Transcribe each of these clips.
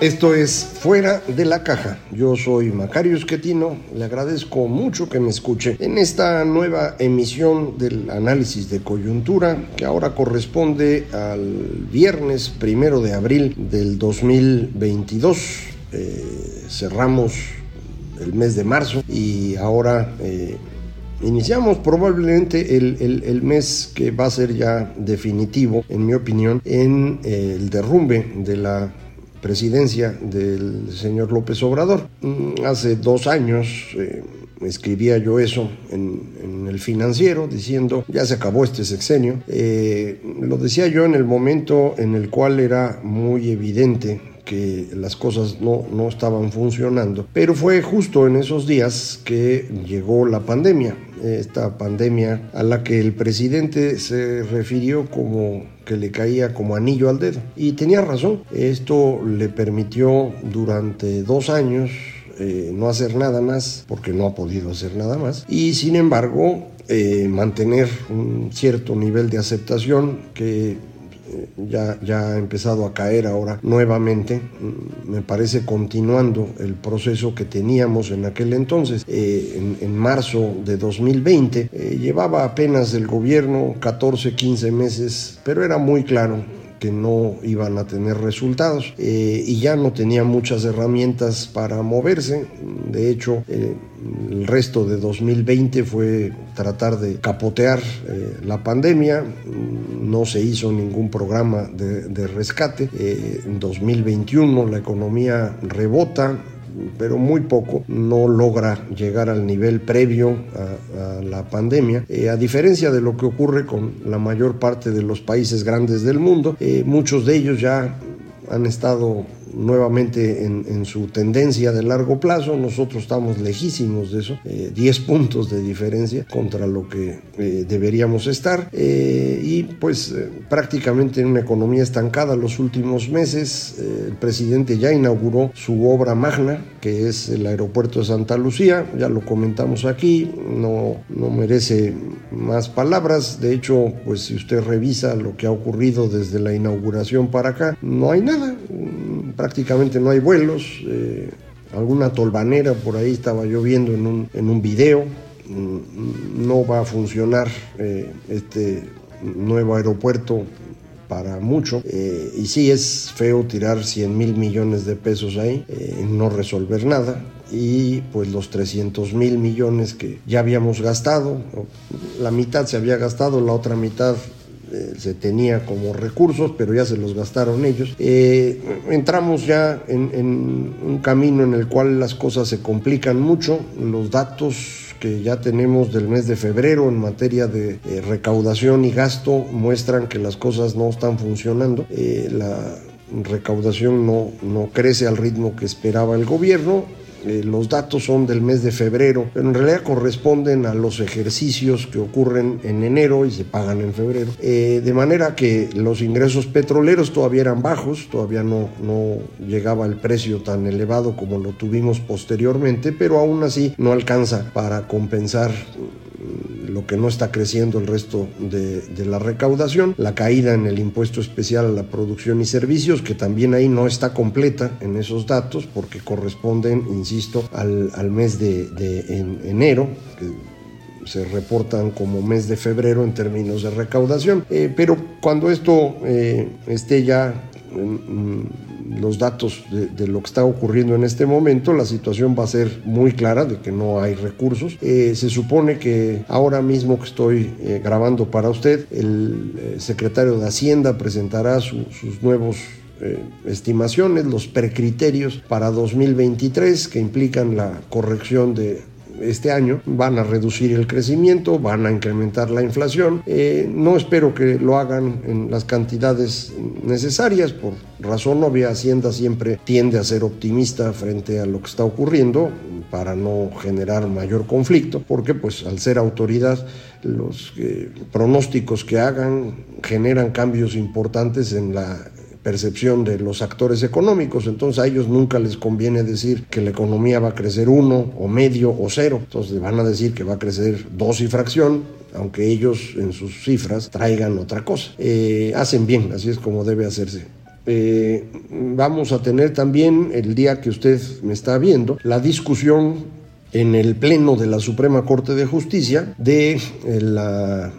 Esto es Fuera de la Caja. Yo soy Macario Esquetino. Le agradezco mucho que me escuche en esta nueva emisión del análisis de coyuntura que ahora corresponde al viernes primero de abril del 2022. Eh, cerramos el mes de marzo y ahora eh, iniciamos probablemente el, mes que va a ser ya definitivo, en mi opinión, en eh, el derrumbe de la presidencia del señor López Obrador. Mm, hace dos años eh, escribía yo eso en, el financiero diciendo ya se acabó este sexenio. lo decía yo en el momento en el cual era muy evidente que las cosas no, no estaban funcionando. Pero fue justo en esos días que llegó la pandemia, esta pandemia a la que el presidente se refirió como que le caía como anillo al dedo. Y tenía razón, esto le permitió durante dos años eh, no hacer nada más, porque no ha podido hacer nada más, y sin embargo eh, mantener un cierto nivel de aceptación que ya, ya ha empezado a caer ahora nuevamente, mm, me parece continuando el proceso que teníamos en aquel entonces. Eh, en, marzo de 2020 eh, llevaba apenas el gobierno 14, 15 meses, pero era muy claro que no iban a tener resultados eh, y ya no tenía muchas herramientas para moverse. De hecho, eh, el resto de 2020 fue tratar de capotear eh, la pandemia. No se hizo ningún programa de, de rescate. en 2021 la economía rebota pero muy poco, no logra llegar al nivel previo a, la pandemia. Eh, a diferencia de lo que ocurre con la mayor parte de los países grandes del mundo, eh, muchos de ellos ya han estado nuevamente en, su tendencia de largo plazo. Nosotros estamos lejísimos de eso, 10 eh, puntos de diferencia contra lo que eh, deberíamos estar. Eh, y pues prácticamente en una economía estancada los últimos meses. el presidente ya inauguró su obra magna, que es el aeropuerto de Santa Lucía. Ya lo comentamos aquí, no, no merece más palabras. De hecho, pues si usted revisa lo que ha ocurrido desde la inauguración para acá, no hay nada prácticamente no hay vuelos, eh, alguna tolvanera por ahí estaba yo viendo en un, en un video, mm, no va a funcionar eh, este nuevo aeropuerto para mucho eh, y sí es feo tirar 100 mil millones de pesos ahí no resolver nada y pues los 300 mil millones que ya habíamos gastado la mitad se había gastado la otra mitad eh, se tenía como recursos, pero ya se los gastaron ellos. Eh, entramos ya en, un camino en el cual las cosas se complican mucho, los datos que ya tenemos del mes de febrero en materia de eh, recaudación y gasto muestran que las cosas no están funcionando. la recaudación no, no crece al ritmo que esperaba el gobierno eh, los datos son del mes de febrero, pero en realidad corresponden a los ejercicios que ocurren en enero y se pagan en febrero. Eh, de manera que los ingresos petroleros todavía eran bajos, todavía no, no llegaba el precio tan elevado como lo tuvimos posteriormente, pero aún así no alcanza para compensar lo que no está creciendo el resto de, la recaudación, la caída en el impuesto especial a la producción y servicios, que también ahí no está completa en esos datos porque corresponden, insisto, al, mes de, enero, que se reportan como mes de febrero en términos de recaudación. Eh, pero cuando esto eh, esté ya los datos de, lo que está ocurriendo en este momento, la situación va a ser muy clara de que no hay recursos. Eh, se supone que ahora mismo que estoy eh, grabando para usted, el eh, secretario de Hacienda presentará sus nuevos estimaciones, los precriterios para 2023 que implican la corrección de este año van a reducir el crecimiento, van a incrementar la inflación. Eh, no espero que lo hagan en las cantidades necesarias, por razón obvia, Hacienda siempre tiende a ser optimista frente a lo que está ocurriendo para no generar mayor conflicto, porque pues al ser autoridad los eh, pronósticos que hagan generan cambios importantes en la percepción de los actores económicos. Entonces a ellos nunca les conviene decir que la economía va a crecer uno o medio o cero. Entonces van a decir que va a crecer dos y fracción, aunque ellos en sus cifras traigan otra cosa. Eh, hacen bien, así es como debe hacerse. Eh, vamos a tener también el día que usted me está viendo la discusión en el Pleno de la Suprema Corte de Justicia de eh,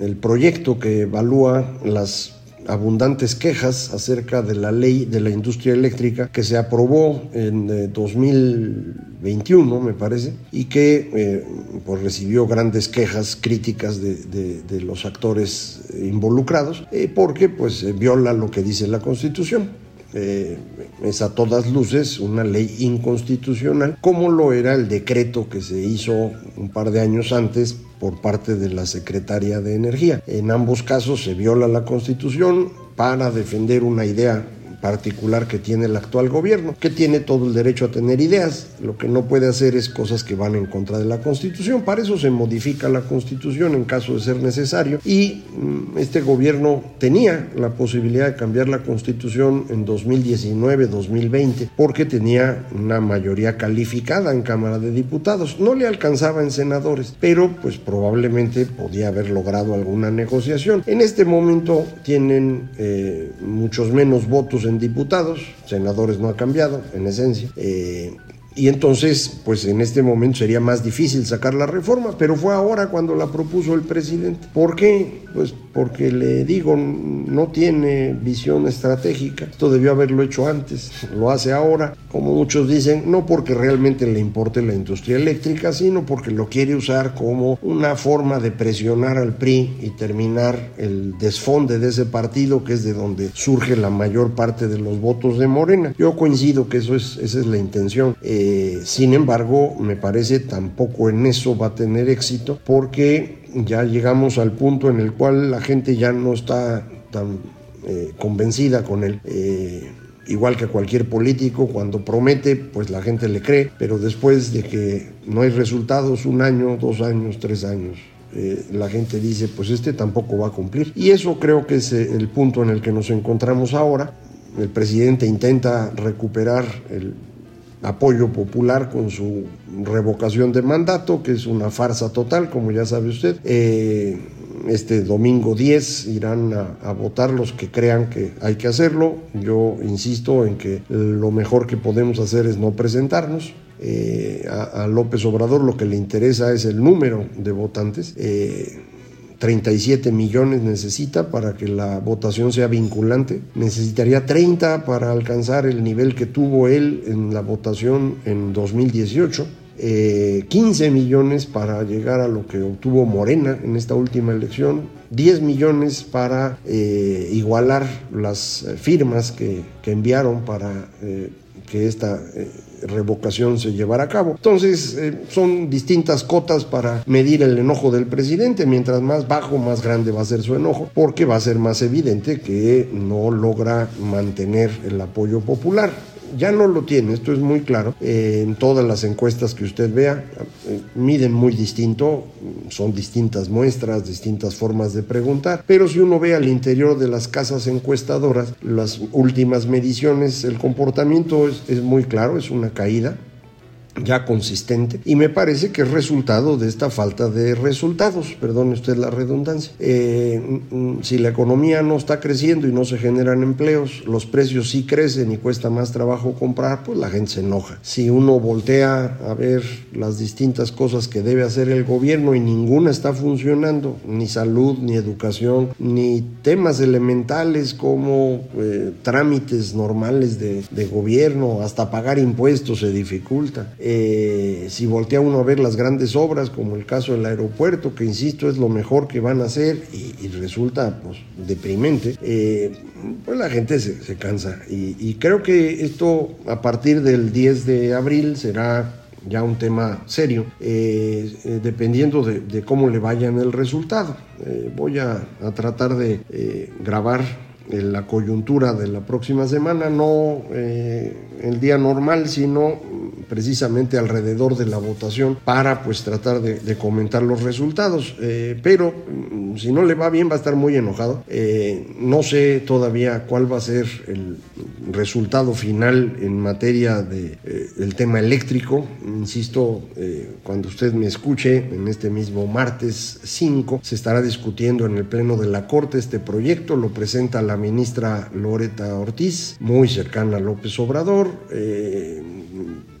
el proyecto que evalúa las abundantes quejas acerca de la ley de la industria eléctrica que se aprobó en 2021, eh, me parece, y que eh, pues recibió grandes quejas críticas de, los actores involucrados, eh, porque pues viola lo que dice la Constitución. es a todas luces una ley inconstitucional, como lo era el decreto que se hizo un par de años antes por parte de la Secretaría de Energía. En ambos casos se viola la Constitución para defender una idea particular que tiene el actual gobierno, que tiene todo el derecho a tener ideas. Lo que no puede hacer es cosas que van en contra de la Constitución. Para eso se modifica la Constitución en caso de ser necesario. Y mm, este gobierno tenía la posibilidad de cambiar la Constitución en 2019-2020 porque tenía una mayoría calificada en Cámara de Diputados. No le alcanzaba en senadores, pero pues probablemente podía haber logrado alguna negociación. En este momento tienen eh, muchos menos votos en diputados, senadores no ha cambiado, en esencia. Eh, y entonces, pues en este momento sería más difícil sacar la reforma, pero fue ahora cuando la propuso el presidente. ¿Por qué? Pues porque le digo, no tiene visión estratégica. Esto debió haberlo hecho antes, lo hace ahora, como muchos dicen, no porque realmente le importe la industria eléctrica, sino porque lo quiere usar como una forma de presionar al PRI y terminar el desfonde de ese partido, que es de donde surge la mayor parte de los votos de Morena. Yo coincido que eso es, esa es la intención. Eh, sin embargo, me parece tampoco en eso va a tener éxito, porque ya llegamos al punto en el cual la gente ya no está tan eh, convencida con él. Eh, igual que cualquier político, cuando promete, pues la gente le cree, pero después de que no hay resultados, un año, dos años, tres años, eh, la gente dice, pues este tampoco va a cumplir. Y eso creo que es el punto en el que nos encontramos ahora. El presidente intenta recuperar el apoyo popular con su revocación de mandato, que es una farsa total, como ya sabe usted. Eh, este domingo 10 irán a, votar los que crean que hay que hacerlo. Yo insisto en que lo mejor que podemos hacer es no presentarnos. Eh, a, López Obrador lo que le interesa es el número de votantes. Eh, 37 millones necesita para que la votación sea vinculante. Necesitaría 30 para alcanzar el nivel que tuvo él en la votación en 2018. 15 eh, millones para llegar a lo que obtuvo Morena en esta última elección, 10 millones para eh, igualar las firmas que, enviaron para eh, que esta revocación se llevará a cabo. Entonces, eh, son distintas cotas para medir el enojo del presidente. Mientras más bajo, más grande va a ser su enojo, porque va a ser más evidente que no logra mantener el apoyo popular ya no lo tiene, esto es muy claro. Eh, en todas las encuestas que usted vea, eh, miden muy distinto, son distintas muestras, distintas formas de preguntar, pero si uno ve al interior de las casas encuestadoras, las últimas mediciones, el comportamiento es, es muy claro, es una caída ya consistente y me parece que es resultado de esta falta de resultados, perdone usted la redundancia. Eh, si la economía no está creciendo y no se generan empleos, los precios sí crecen y cuesta más trabajo comprar, pues la gente se enoja. Si uno voltea a ver las distintas cosas que debe hacer el gobierno y ninguna está funcionando, ni salud, ni educación, ni temas elementales como eh, trámites normales de gobierno, hasta pagar impuestos se dificulta. Eh, si voltea uno a ver las grandes obras, como el caso del aeropuerto, que insisto es lo mejor que van a hacer y, resulta pues, deprimente, eh, pues la gente se, cansa. Y, creo que esto a partir del 10 de abril será ya un tema serio, eh, dependiendo de, cómo le vaya en el resultado. voy a, a, tratar de grabar la coyuntura de la próxima semana, no el día normal, sino precisamente alrededor de la votación para pues tratar de, comentar los resultados. Eh, pero mm, si no le va bien va a estar muy enojado. Eh, no sé todavía cuál va a ser el resultado final en materia de, eh, tema eléctrico. Insisto, cuando usted me escuche en este mismo martes 5 se estará discutiendo en el Pleno de la Corte este proyecto. Lo presenta la ministra Loreta Ortiz, muy cercana a López Obrador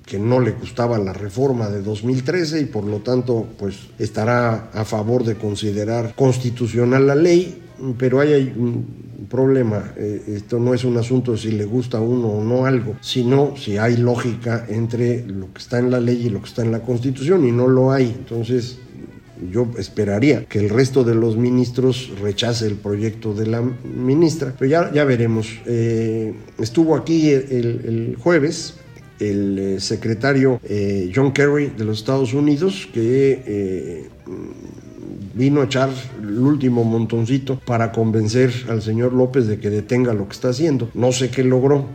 que no le gustaba la reforma de 2013 y por lo tanto pues estará a favor de considerar constitucional la ley, pero hay un problema, eh, esto no es un asunto si le gusta uno o no algo, sino si hay lógica entre lo que está en la ley y lo que está en la constitución y no lo hay, entonces yo esperaría que el resto de los ministros rechace el proyecto de la ministra, pero ya, ya veremos. Eh, estuvo aquí el jueves el eh, secretario eh, John Kerry de los Estados Unidos, que eh, vino a echar el último montoncito para convencer al señor López de que detenga lo que está haciendo. No sé qué logró,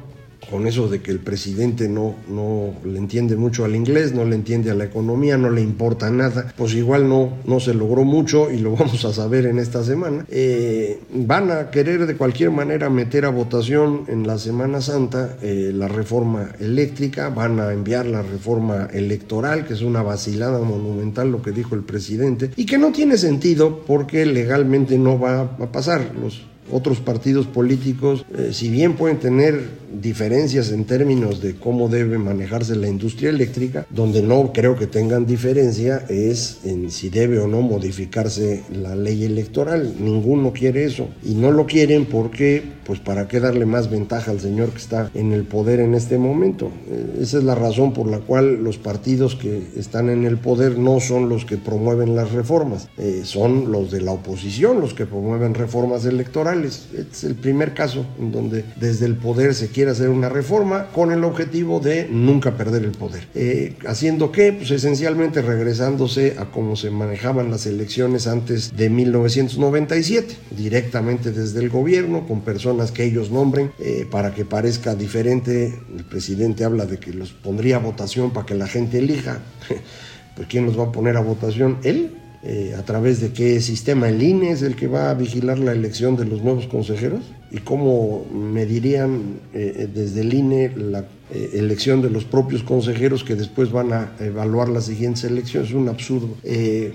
con eso de que el presidente no, no le entiende mucho al inglés, no le entiende a la economía, no le importa nada, pues igual no, no se logró mucho y lo vamos a saber en esta semana. Eh, van a querer de cualquier manera meter a votación en la Semana Santa eh, la reforma eléctrica, van a enviar la reforma electoral, que es una vacilada monumental lo que dijo el presidente, y que no tiene sentido porque legalmente no va a pasar. Los otros partidos políticos, eh, si bien pueden tener diferencias en términos de cómo debe manejarse la industria eléctrica, donde no creo que tengan diferencia es en si debe o no modificarse la ley electoral. Ninguno quiere eso y no lo quieren porque, pues, para qué darle más ventaja al señor que está en el poder en este momento. Eh, esa es la razón por la cual los partidos que están en el poder no son los que promueven las reformas, eh, son los de la oposición los que promueven reformas electorales. Este es el primer caso en donde desde el poder se quiere hacer una reforma con el objetivo de nunca perder el poder. Eh, ¿Haciendo qué? Pues esencialmente regresándose a cómo se manejaban las elecciones antes de 1997, directamente desde el gobierno, con personas que ellos nombren, eh, para que parezca diferente. El presidente habla de que los pondría a votación para que la gente elija. pues ¿quién los va a poner a votación? ¿Él? Eh, a través de qué sistema el INE es el que va a vigilar la elección de los nuevos consejeros y cómo medirían eh, desde el INE la eh, elección de los propios consejeros que después van a evaluar las siguientes elecciones. Es un absurdo. Eh,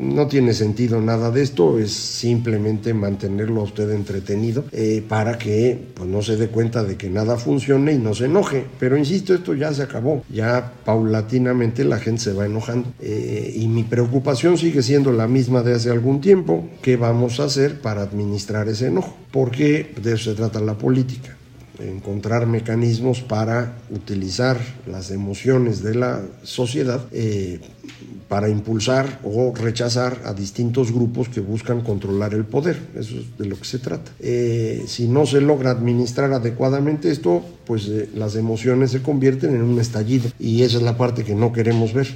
no tiene sentido nada de esto, es simplemente mantenerlo a usted entretenido eh, para que pues, no se dé cuenta de que nada funcione y no se enoje. Pero insisto, esto ya se acabó. Ya paulatinamente la gente se va enojando. y mi preocupación sigue siendo la misma de hace algún tiempo. ¿Qué vamos a hacer para administrar ese enojo? Porque de eso se trata la política encontrar mecanismos para utilizar las emociones de la sociedad eh, para impulsar o rechazar a distintos grupos que buscan controlar el poder. Eso es de lo que se trata. Eh, si no se logra administrar adecuadamente esto, pues eh, las emociones se convierten en un estallido y esa es la parte que no queremos ver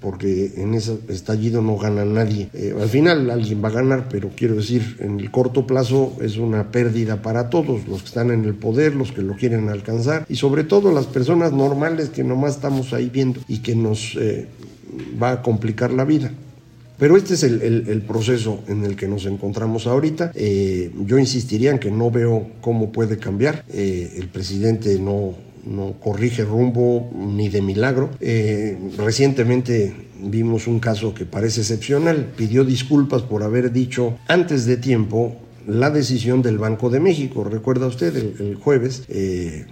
porque en ese estallido no gana nadie. Eh, al final alguien va a ganar, pero quiero decir, en el corto plazo es una pérdida para todos, los que están en el poder, los que lo quieren alcanzar y sobre todo las personas normales que nomás estamos ahí viendo y que nos eh, va a complicar la vida. Pero este es el, proceso en el que nos encontramos ahorita. Eh, yo insistiría en que no veo cómo puede cambiar. el presidente no no corrige rumbo ni de milagro. Eh, recientemente vimos un caso que parece excepcional. Pidió disculpas por haber dicho antes de tiempo la decisión del Banco de México. Recuerda usted, el, jueves eh,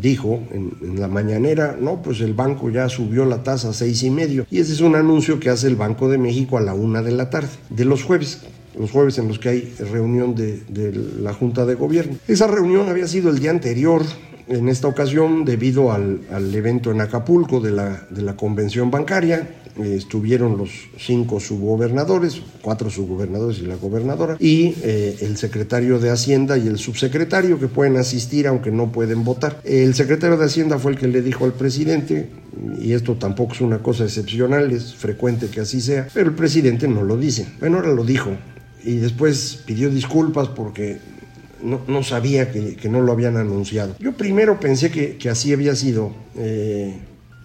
dijo en, la mañanera, no, pues el banco ya subió la tasa a seis y medio. Y ese es un anuncio que hace el Banco de México a la una de la tarde, de los jueves los jueves en los que hay reunión de, de, la Junta de Gobierno. Esa reunión había sido el día anterior en esta ocasión, debido al, evento en Acapulco de la, convención bancaria, eh, estuvieron los cinco subgobernadores, cuatro subgobernadores y la gobernadora, y eh, el secretario de Hacienda y el subsecretario que pueden asistir aunque no pueden votar. El secretario de Hacienda fue el que le dijo al presidente, y esto tampoco es una cosa excepcional, es frecuente que así sea, pero el presidente no lo dice. Bueno, ahora lo dijo. Y después pidió disculpas porque no, sabía que, no lo habían anunciado. Yo primero pensé que, así había sido. Eh,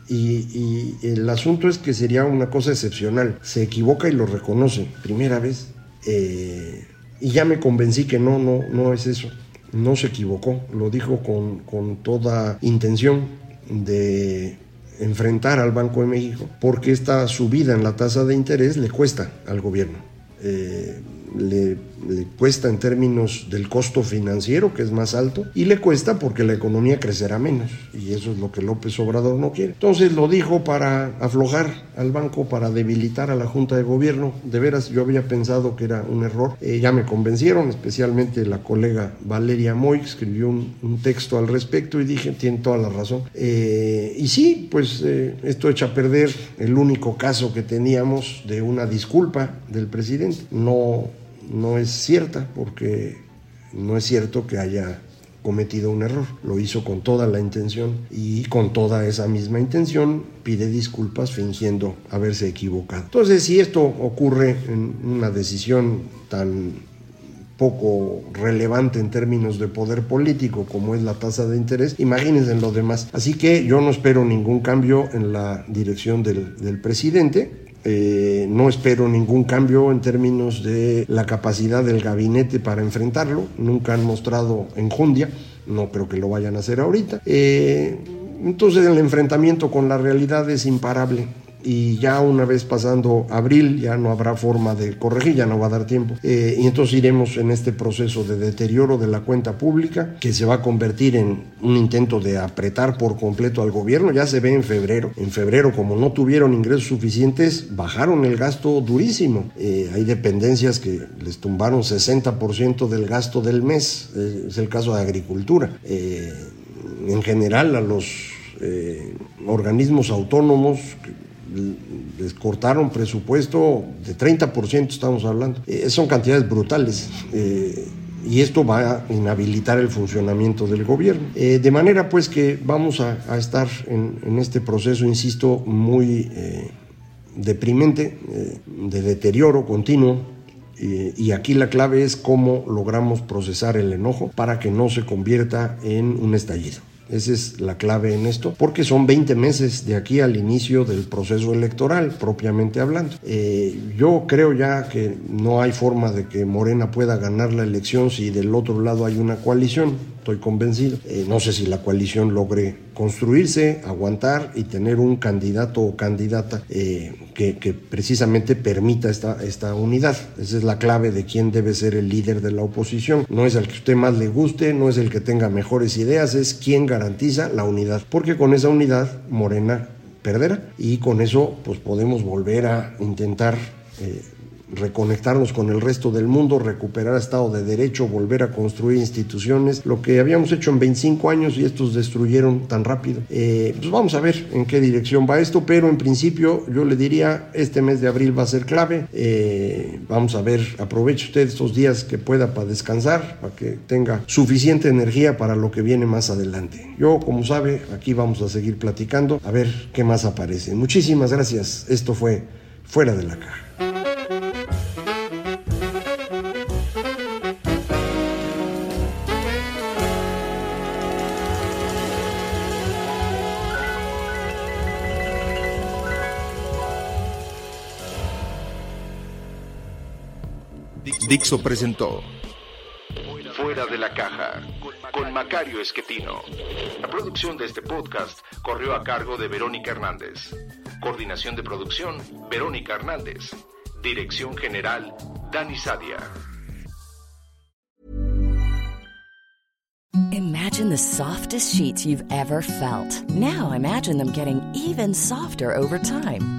y, el asunto es que sería una cosa excepcional. Se equivoca y lo reconoce, primera vez. Eh, y ya me convencí que no, no, no es eso. No se equivocó, lo dijo con, con toda intención de enfrentar al Banco de México, porque esta subida en la tasa de interés le cuesta al gobierno. Eh, le, cuesta en términos del costo financiero, que es más alto, y le cuesta porque la economía crecerá menos, y eso es lo que López Obrador no quiere. Entonces lo dijo para aflojar al banco, para debilitar a la Junta de Gobierno. De veras, yo había pensado que era un error. Eh, ya me convencieron, especialmente la colega Valeria Moy, escribió un, texto al respecto y dije, tiene toda la razón. Eh, y sí, pues eh, esto echa a perder el único caso que teníamos de una disculpa del presidente. No no es cierta porque no es cierto que haya cometido un error. Lo hizo con toda la intención y con toda esa misma intención pide disculpas fingiendo haberse equivocado. Entonces, si esto ocurre en una decisión tan poco relevante en términos de poder político como es la tasa de interés, imagínense en lo demás. Así que yo no espero ningún cambio en la dirección del, del presidente. Eh, no espero ningún cambio en términos de la capacidad del gabinete para enfrentarlo. Nunca han mostrado enjundia, no creo que lo vayan a hacer ahorita. Eh, entonces el enfrentamiento con la realidad es imparable y ya una vez pasando abril ya no habrá forma de corregir, ya no va a dar tiempo. Eh, y entonces iremos en este proceso de deterioro de la cuenta pública que se va a convertir en un intento de apretar por completo al gobierno. Ya se ve en febrero. En febrero, como no tuvieron ingresos suficientes, bajaron el gasto durísimo. Eh, hay dependencias que les tumbaron 60% del gasto del mes. Eh, es el caso de agricultura. en general, a los organismos autónomos les cortaron presupuesto de 30%, estamos hablando. Eh, son cantidades brutales. Eh, y esto va a inhabilitar el funcionamiento del gobierno. Eh, de manera pues que vamos a, estar en, este proceso, insisto, muy deprimente, de deterioro continuo, y aquí la clave es cómo logramos procesar el enojo para que no se convierta en un estallido. Esa es la clave en esto, porque son 20 meses de aquí al inicio del proceso electoral, propiamente hablando. Eh, yo creo ya que no hay forma de que Morena pueda ganar la elección si del otro lado hay una coalición estoy convencido. Eh, no sé si la coalición logre construirse, aguantar y tener un candidato o candidata eh, que, precisamente permita esta, esta unidad. Esa es la clave de quién debe ser el líder de la oposición. No es el que usted más le guste, no es el que tenga mejores ideas, es quien garantiza la unidad. Porque con esa unidad Morena perderá y con eso pues podemos volver a intentar eh, reconectarnos con el resto del mundo, recuperar Estado de Derecho, volver a construir instituciones, lo que habíamos hecho en 25 años y estos destruyeron tan rápido. Eh, pues vamos a ver en qué dirección va esto, pero en principio yo le diría, este mes de abril va a ser clave. Eh, vamos a ver, aproveche usted estos días que pueda para descansar, para que tenga suficiente energía para lo que viene más adelante. Yo, como sabe, aquí vamos a seguir platicando, a ver qué más aparece. Muchísimas gracias. Esto fue Fuera de la Caja. Dixo presentó Fuera de la caja con Macario Esquetino. La producción de este podcast corrió a cargo de Verónica Hernández. Coordinación de producción, Verónica Hernández. Dirección General, Dani Sadia. Imagine the softest sheets you've ever felt. Now imagine them getting even softer over time.